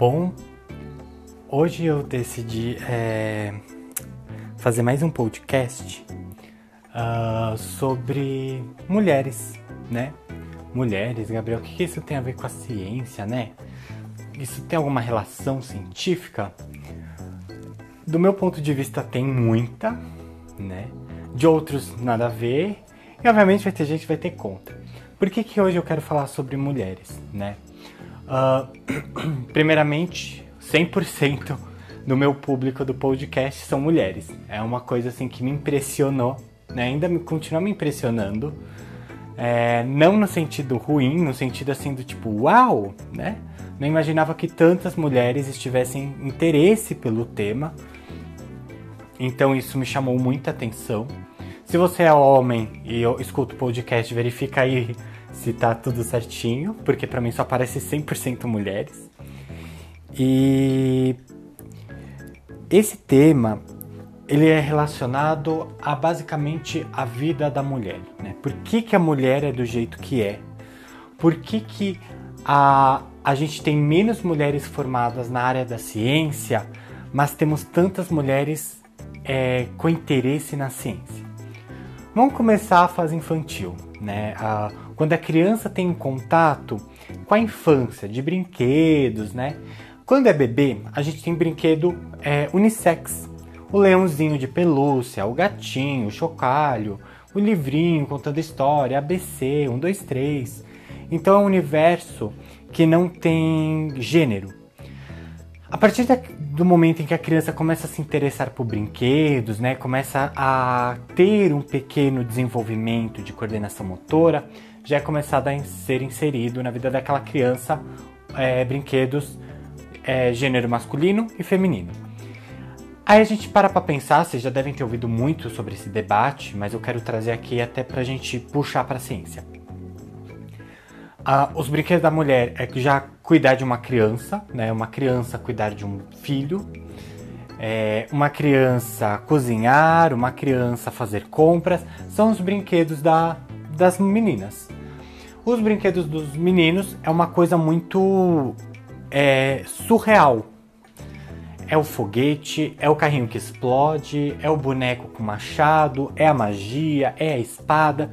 Bom, hoje eu decidi é, fazer mais um podcast uh, sobre mulheres, né? Mulheres, Gabriel, o que isso tem a ver com a ciência, né? Isso tem alguma relação científica? Do meu ponto de vista, tem muita, né? De outros, nada a ver. E obviamente vai ter gente que vai ter conta. Por que, que hoje eu quero falar sobre mulheres, né? Uh, primeiramente, 100% do meu público do podcast são mulheres. É uma coisa assim que me impressionou, né? ainda me, continua me impressionando. É, não no sentido ruim, no sentido assim do tipo, uau, né? Não imaginava que tantas mulheres estivessem interesse pelo tema. Então isso me chamou muita atenção. Se você é homem e eu escuto podcast, verifica aí se tá tudo certinho, porque para mim só aparece 100% mulheres. E esse tema ele é relacionado a basicamente a vida da mulher, né? Por que, que a mulher é do jeito que é? Por que, que a, a gente tem menos mulheres formadas na área da ciência, mas temos tantas mulheres é, com interesse na ciência? Vamos começar a fase infantil, né? A, quando a criança tem um contato com a infância, de brinquedos, né? Quando é bebê, a gente tem brinquedo é, unissex. O leãozinho de pelúcia, o gatinho, o chocalho, o livrinho contando história, ABC, 1, 2, 3. Então é um universo que não tem gênero. A partir do momento em que a criança começa a se interessar por brinquedos, né, começa a ter um pequeno desenvolvimento de coordenação motora, já é começado a ser inserido na vida daquela criança é, brinquedos é, gênero masculino e feminino. Aí a gente para para pensar, vocês já devem ter ouvido muito sobre esse debate, mas eu quero trazer aqui até para a gente puxar para a ciência. Ah, os brinquedos da mulher é já cuidar de uma criança, né? Uma criança cuidar de um filho, é, uma criança cozinhar, uma criança fazer compras, são os brinquedos da, das meninas. Os brinquedos dos meninos é uma coisa muito é, surreal. É o foguete, é o carrinho que explode, é o boneco com machado, é a magia, é a espada.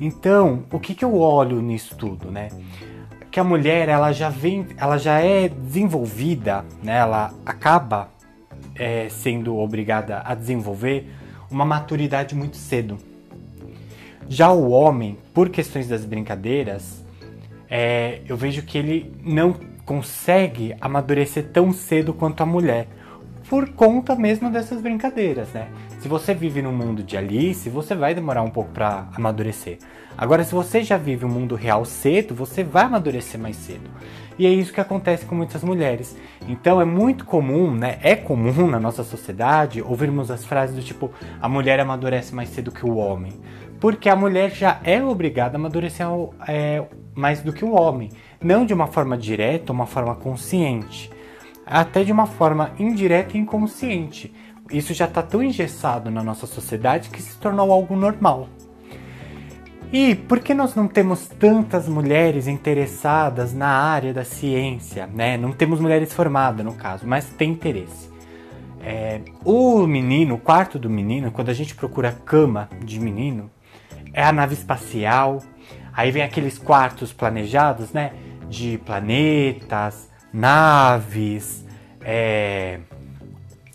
Então, o que, que eu olho nisso tudo, né? Que a mulher ela já vem, ela já é desenvolvida, né? Ela acaba é, sendo obrigada a desenvolver uma maturidade muito cedo. Já o homem, por questões das brincadeiras, é, eu vejo que ele não consegue amadurecer tão cedo quanto a mulher, por conta mesmo dessas brincadeiras, né? Se você vive no mundo de Alice, você vai demorar um pouco para amadurecer. Agora, se você já vive o um mundo real cedo, você vai amadurecer mais cedo. E é isso que acontece com muitas mulheres. Então é muito comum, né? É comum na nossa sociedade ouvirmos as frases do tipo: a mulher amadurece mais cedo que o homem porque a mulher já é obrigada a amadurecer é, mais do que o homem, não de uma forma direta, uma forma consciente, até de uma forma indireta e inconsciente. Isso já está tão engessado na nossa sociedade que se tornou algo normal. E por que nós não temos tantas mulheres interessadas na área da ciência? Né? Não temos mulheres formadas, no caso, mas tem interesse. É, o menino, o quarto do menino, quando a gente procura cama de menino, é a nave espacial. Aí vem aqueles quartos planejados, né? De planetas, naves, é,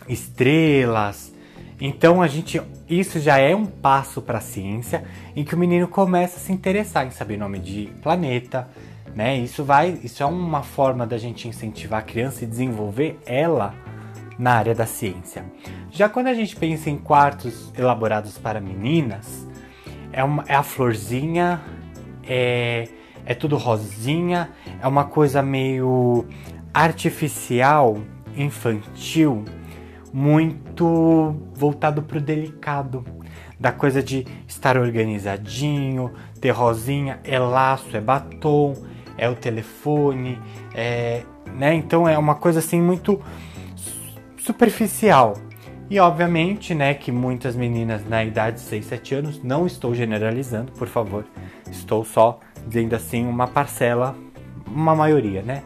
estrelas. Então a gente, isso já é um passo para a ciência em que o menino começa a se interessar em saber nome de planeta, né? Isso vai, isso é uma forma da gente incentivar a criança e desenvolver ela na área da ciência. Já quando a gente pensa em quartos elaborados para meninas, é, uma, é a florzinha, é, é tudo rosinha, é uma coisa meio artificial, infantil, muito voltado para o delicado, da coisa de estar organizadinho, ter rosinha, é laço, é batom, é o telefone, é, né? Então é uma coisa assim muito superficial. E obviamente, né, que muitas meninas na idade de 6, 7 anos, não estou generalizando, por favor, estou só dizendo assim uma parcela, uma maioria, né?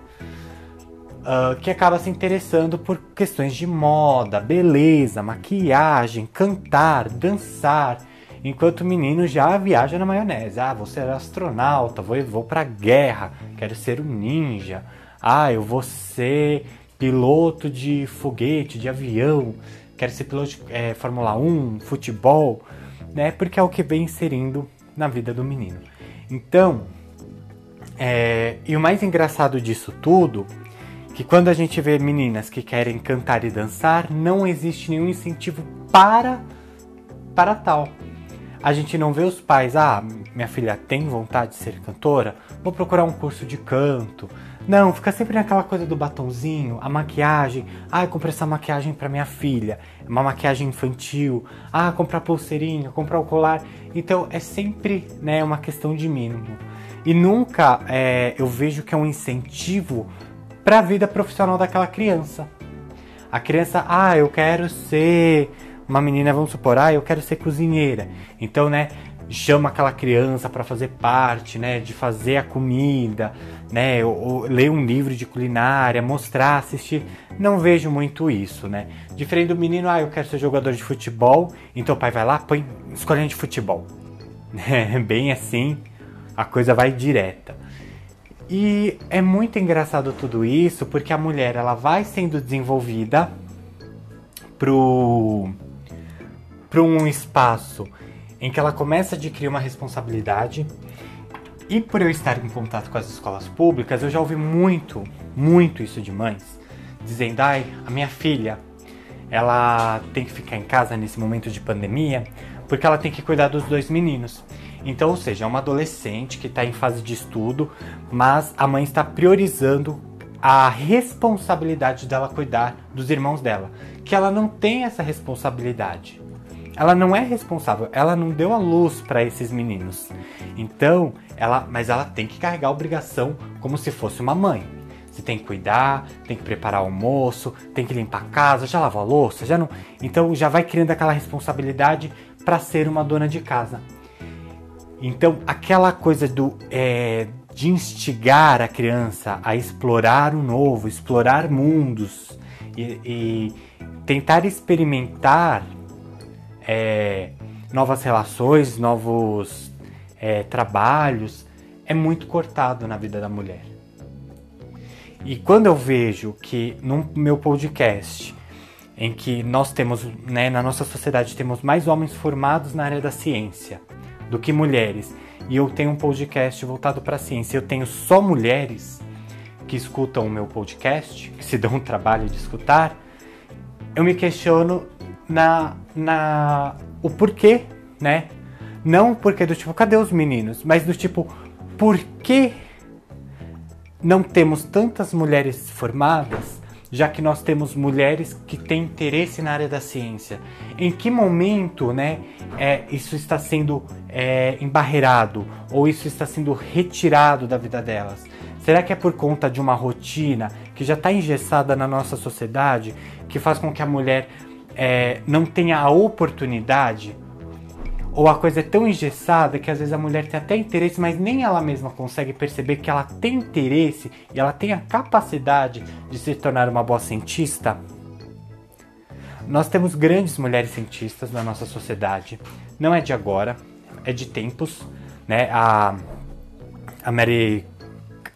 Uh, que acaba se interessando por questões de moda, beleza, maquiagem, cantar, dançar, enquanto o menino já viaja na maionese. Ah, vou ser astronauta, vou, vou pra guerra, quero ser um ninja. Ah, eu vou ser piloto de foguete, de avião, quero ser piloto de é, Fórmula 1, futebol, né? Porque é o que vem inserindo na vida do menino. Então, é, e o mais engraçado disso tudo, que quando a gente vê meninas que querem cantar e dançar, não existe nenhum incentivo para para tal. A gente não vê os pais, ah, minha filha tem vontade de ser cantora, vou procurar um curso de canto. Não, fica sempre naquela coisa do batonzinho, a maquiagem. Ah, comprei essa maquiagem para minha filha, uma maquiagem infantil. Ah, comprar pulseirinha, comprar o colar. Então é sempre né, uma questão de mínimo. E nunca é, eu vejo que é um incentivo para a vida profissional daquela criança. A criança, ah, eu quero ser uma menina, vamos supor, ah, eu quero ser cozinheira. Então, né, chama aquela criança para fazer parte, né, de fazer a comida, né, ou, ou, ler um livro de culinária, mostrar, assistir. Não vejo muito isso, né? Diferente do menino, ah, eu quero ser jogador de futebol, então o pai vai lá, põe escolhendo de futebol. É bem assim, a coisa vai direta. E é muito engraçado tudo isso, porque a mulher ela vai sendo desenvolvida pro para um espaço em que ela começa a adquirir uma responsabilidade. E por eu estar em contato com as escolas públicas, eu já ouvi muito, muito isso de mães, dizendo: ai, a minha filha, ela tem que ficar em casa nesse momento de pandemia, porque ela tem que cuidar dos dois meninos. Então, ou seja, é uma adolescente que está em fase de estudo, mas a mãe está priorizando a responsabilidade dela cuidar dos irmãos dela, que ela não tem essa responsabilidade ela não é responsável, ela não deu a luz para esses meninos. Então, ela, mas ela tem que carregar a obrigação como se fosse uma mãe. Você tem que cuidar, tem que preparar o almoço, tem que limpar a casa, já lavou a louça, já não. Então já vai criando aquela responsabilidade para ser uma dona de casa. Então aquela coisa do é, de instigar a criança a explorar o novo, explorar mundos e, e tentar experimentar é, novas relações, novos é, trabalhos, é muito cortado na vida da mulher. E quando eu vejo que no meu podcast, em que nós temos, né, na nossa sociedade, temos mais homens formados na área da ciência do que mulheres, e eu tenho um podcast voltado para a ciência, eu tenho só mulheres que escutam o meu podcast, que se dão o trabalho de escutar, eu me questiono na, na o porquê, né? Não porque do tipo, cadê os meninos? Mas do tipo, por que não temos tantas mulheres formadas, já que nós temos mulheres que têm interesse na área da ciência? Em que momento, né, é, isso está sendo é, embarreirado ou isso está sendo retirado da vida delas? Será que é por conta de uma rotina que já está engessada na nossa sociedade, que faz com que a mulher é, não tenha a oportunidade, ou a coisa é tão engessada que às vezes a mulher tem até interesse, mas nem ela mesma consegue perceber que ela tem interesse e ela tem a capacidade de se tornar uma boa cientista? Nós temos grandes mulheres cientistas na nossa sociedade. Não é de agora, é de tempos, né? A, a Mary,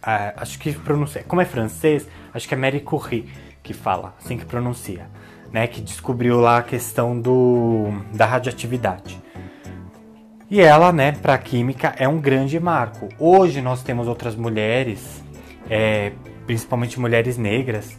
a, acho que pronuncia, como é francês, acho que é Mary Curie que fala, assim que pronuncia né, que descobriu lá a questão do, da radioatividade. E ela, né, para a química é um grande marco. Hoje nós temos outras mulheres, é, principalmente mulheres negras,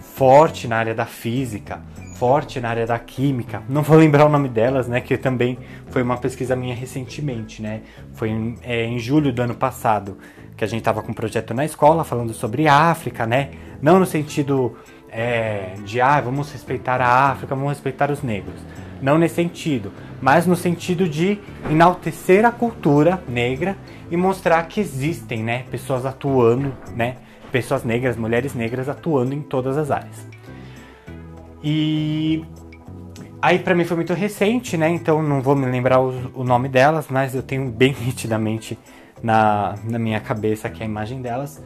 forte na área da física, forte na área da química. Não vou lembrar o nome delas, né, que também foi uma pesquisa minha recentemente, né. Foi em, é, em julho do ano passado que a gente estava com um projeto na escola falando sobre África, né, não no sentido é, de ah, vamos respeitar a África, vamos respeitar os negros. Não nesse sentido, mas no sentido de enaltecer a cultura negra e mostrar que existem, né, pessoas atuando, né, pessoas negras, mulheres negras atuando em todas as áreas. E aí para mim foi muito recente, né, então não vou me lembrar o, o nome delas, mas eu tenho bem nitidamente na, na minha cabeça aqui a imagem delas.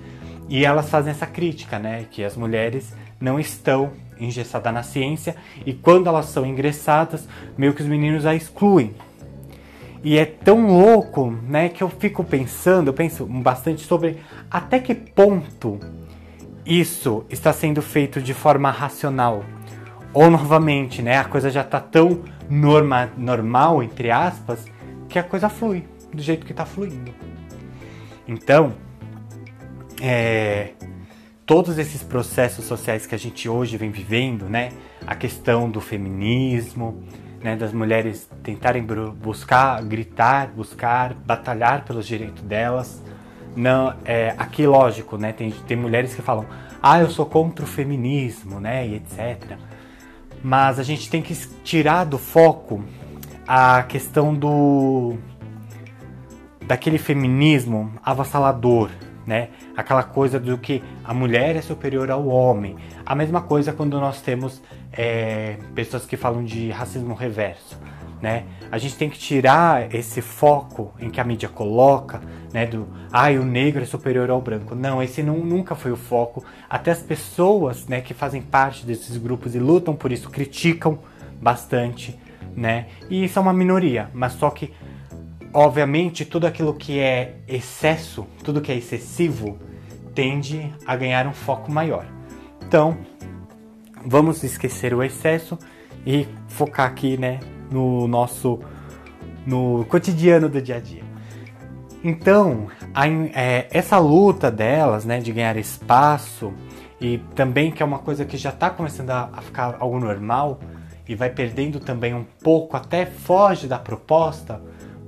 E elas fazem essa crítica, né? Que as mulheres não estão engessadas na ciência e quando elas são ingressadas, meio que os meninos a excluem. E é tão louco, né, que eu fico pensando, eu penso bastante sobre até que ponto isso está sendo feito de forma racional. Ou novamente, né, a coisa já está tão norma, normal, entre aspas, que a coisa flui do jeito que está fluindo. Então, é, todos esses processos sociais que a gente hoje vem vivendo, né, a questão do feminismo, né, das mulheres tentarem buscar, gritar, buscar, batalhar pelos direitos delas. Não, é, aqui lógico, né, tem, tem mulheres que falam, ah, eu sou contra o feminismo, né, e etc. Mas a gente tem que tirar do foco a questão do daquele feminismo avassalador, né? Aquela coisa do que a mulher é superior ao homem. A mesma coisa quando nós temos é, pessoas que falam de racismo reverso, né? A gente tem que tirar esse foco em que a mídia coloca, né? Do, ai, ah, o negro é superior ao branco. Não, esse não, nunca foi o foco. Até as pessoas, né, que fazem parte desses grupos e lutam por isso criticam bastante, né? E isso é uma minoria, mas só que obviamente, tudo aquilo que é excesso, tudo que é excessivo, tende a ganhar um foco maior. Então, vamos esquecer o excesso e focar aqui, né, no nosso no cotidiano do dia a dia. Então, a, é, essa luta delas, né, de ganhar espaço e também que é uma coisa que já está começando a, a ficar algo normal e vai perdendo também um pouco, até foge da proposta,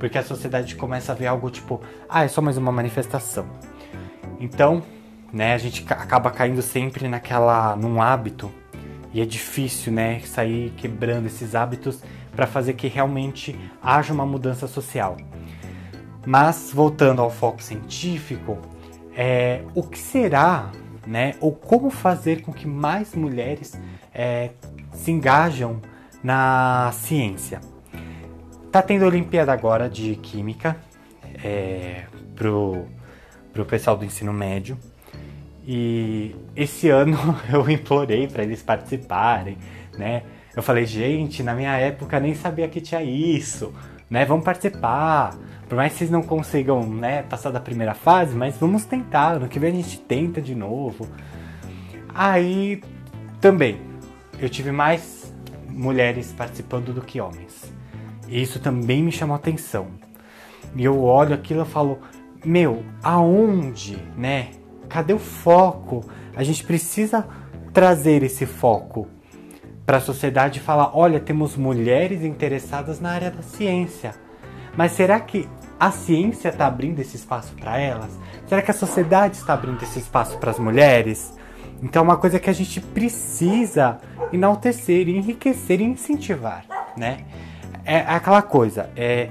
porque a sociedade começa a ver algo tipo, ah, é só mais uma manifestação. Então, né, a gente acaba caindo sempre naquela num hábito e é difícil, né, sair quebrando esses hábitos para fazer que realmente haja uma mudança social. Mas voltando ao foco científico, é, o que será, né, ou como fazer com que mais mulheres é, se engajam na ciência? Tá tendo Olimpíada agora de Química é, pro, pro pessoal do ensino médio. E esse ano eu implorei para eles participarem, né? Eu falei, gente, na minha época nem sabia que tinha isso, né? Vamos participar. Por mais que vocês não consigam, né, passar da primeira fase, mas vamos tentar. No que vem a gente tenta de novo. Aí também eu tive mais mulheres participando do que homens. Isso também me chamou atenção. E eu olho aquilo e falo, meu, aonde, né? Cadê o foco? A gente precisa trazer esse foco para a sociedade e falar, olha, temos mulheres interessadas na área da ciência. Mas será que a ciência está abrindo esse espaço para elas? Será que a sociedade está abrindo esse espaço para as mulheres? Então é uma coisa que a gente precisa enaltecer, enriquecer e incentivar, né? É aquela coisa, é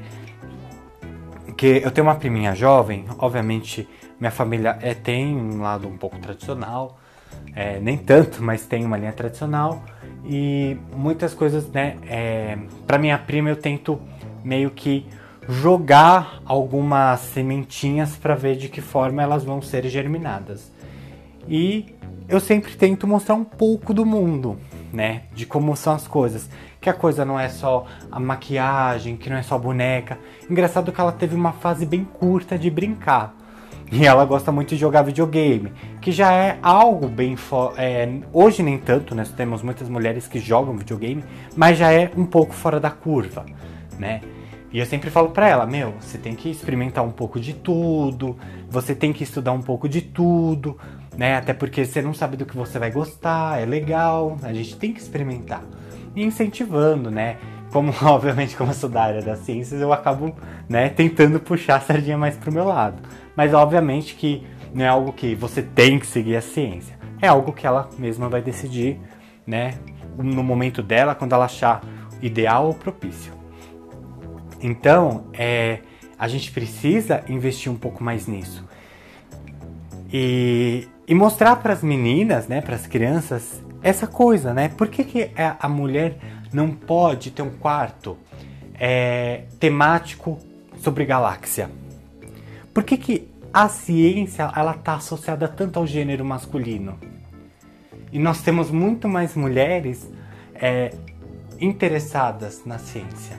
que eu tenho uma priminha jovem, obviamente minha família é, tem um lado um pouco tradicional, é, nem tanto, mas tem uma linha tradicional e muitas coisas, né? É, para minha prima eu tento meio que jogar algumas sementinhas para ver de que forma elas vão ser germinadas. E eu sempre tento mostrar um pouco do mundo, né? De como são as coisas que a coisa não é só a maquiagem, que não é só boneca. Engraçado que ela teve uma fase bem curta de brincar. E ela gosta muito de jogar videogame, que já é algo bem. É, hoje nem tanto, nós temos muitas mulheres que jogam videogame, mas já é um pouco fora da curva, né? E eu sempre falo pra ela, meu, você tem que experimentar um pouco de tudo, você tem que estudar um pouco de tudo, né? Até porque você não sabe do que você vai gostar, é legal, a gente tem que experimentar incentivando, né? Como, obviamente, como eu sou da área das ciências, eu acabo, né, tentando puxar a sardinha mais pro meu lado. Mas, obviamente, que não é algo que você tem que seguir a ciência. É algo que ela mesma vai decidir, né, no momento dela, quando ela achar ideal ou propício. Então, é, a gente precisa investir um pouco mais nisso. E, e mostrar para as meninas, né, para as crianças, essa coisa, né? Por que, que a mulher não pode ter um quarto é, temático sobre galáxia? Por que, que a ciência ela está associada tanto ao gênero masculino. E nós temos muito mais mulheres é, interessadas na ciência.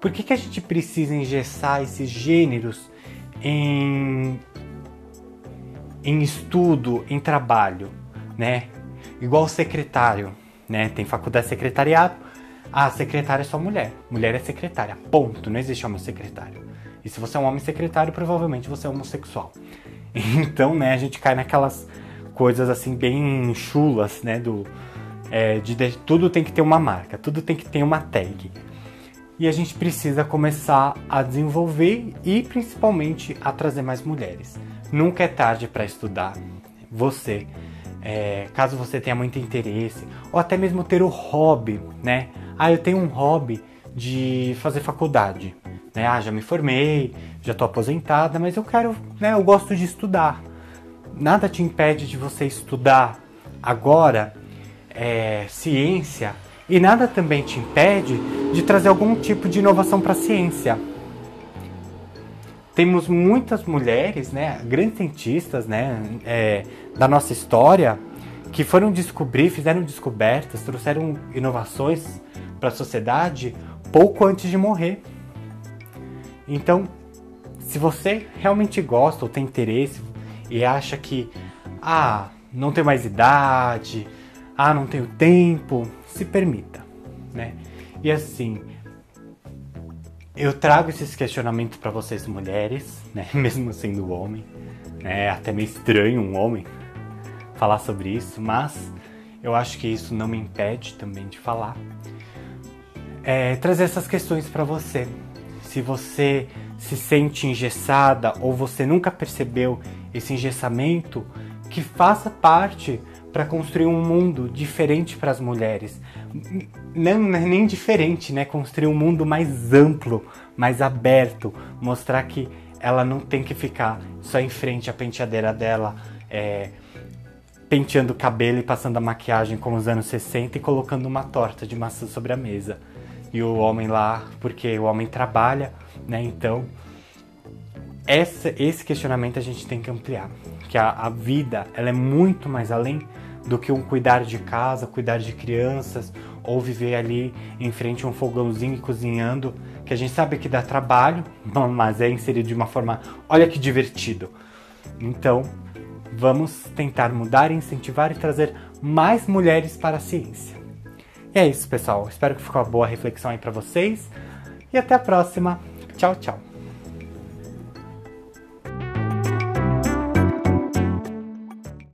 Por que, que a gente precisa engessar esses gêneros em, em estudo, em trabalho, né? Igual secretário, né? Tem faculdade de secretariado. Ah, secretária é só mulher. Mulher é secretária. Ponto. Não existe homem secretário. E se você é um homem secretário, provavelmente você é homossexual. Então, né, a gente cai naquelas coisas assim bem chulas, né? Do, é, de, de, tudo tem que ter uma marca, tudo tem que ter uma tag. E a gente precisa começar a desenvolver e principalmente a trazer mais mulheres. Nunca é tarde para estudar. Você, é, caso você tenha muito interesse, ou até mesmo ter o hobby, né? Ah, eu tenho um hobby de fazer faculdade, né? Ah, já me formei, já estou aposentada, mas eu quero, né? Eu gosto de estudar. Nada te impede de você estudar agora é, ciência e nada também te impede de trazer algum tipo de inovação para a ciência. Temos muitas mulheres, né, grandes cientistas, né, é, da nossa história, que foram descobrir, fizeram descobertas, trouxeram inovações para a sociedade pouco antes de morrer. Então, se você realmente gosta ou tem interesse e acha que, ah, não tem mais idade, ah, não tenho tempo, se permita, né? E assim, eu trago esses questionamentos para vocês mulheres, né? Mesmo sendo homem? É até meio estranho um homem falar sobre isso, mas eu acho que isso não me impede também de falar. É, trazer essas questões para você. Se você se sente engessada ou você nunca percebeu esse engessamento, que faça parte para construir um mundo diferente para as mulheres. Não, é nem diferente, né? Construir um mundo mais amplo, mais aberto, mostrar que ela não tem que ficar só em frente à penteadeira dela, é, penteando o cabelo e passando a maquiagem como os anos 60 e colocando uma torta de maçã sobre a mesa. E o homem lá, porque o homem trabalha, né? Então, essa, esse questionamento a gente tem que ampliar. Que a, a vida, ela é muito mais além do que um cuidar de casa, cuidar de crianças ou viver ali em frente a um fogãozinho e cozinhando, que a gente sabe que dá trabalho, mas é inserido de uma forma, olha que divertido. Então, vamos tentar mudar, incentivar e trazer mais mulheres para a ciência. E é isso, pessoal. Espero que ficou uma boa reflexão aí para vocês e até a próxima. Tchau, tchau.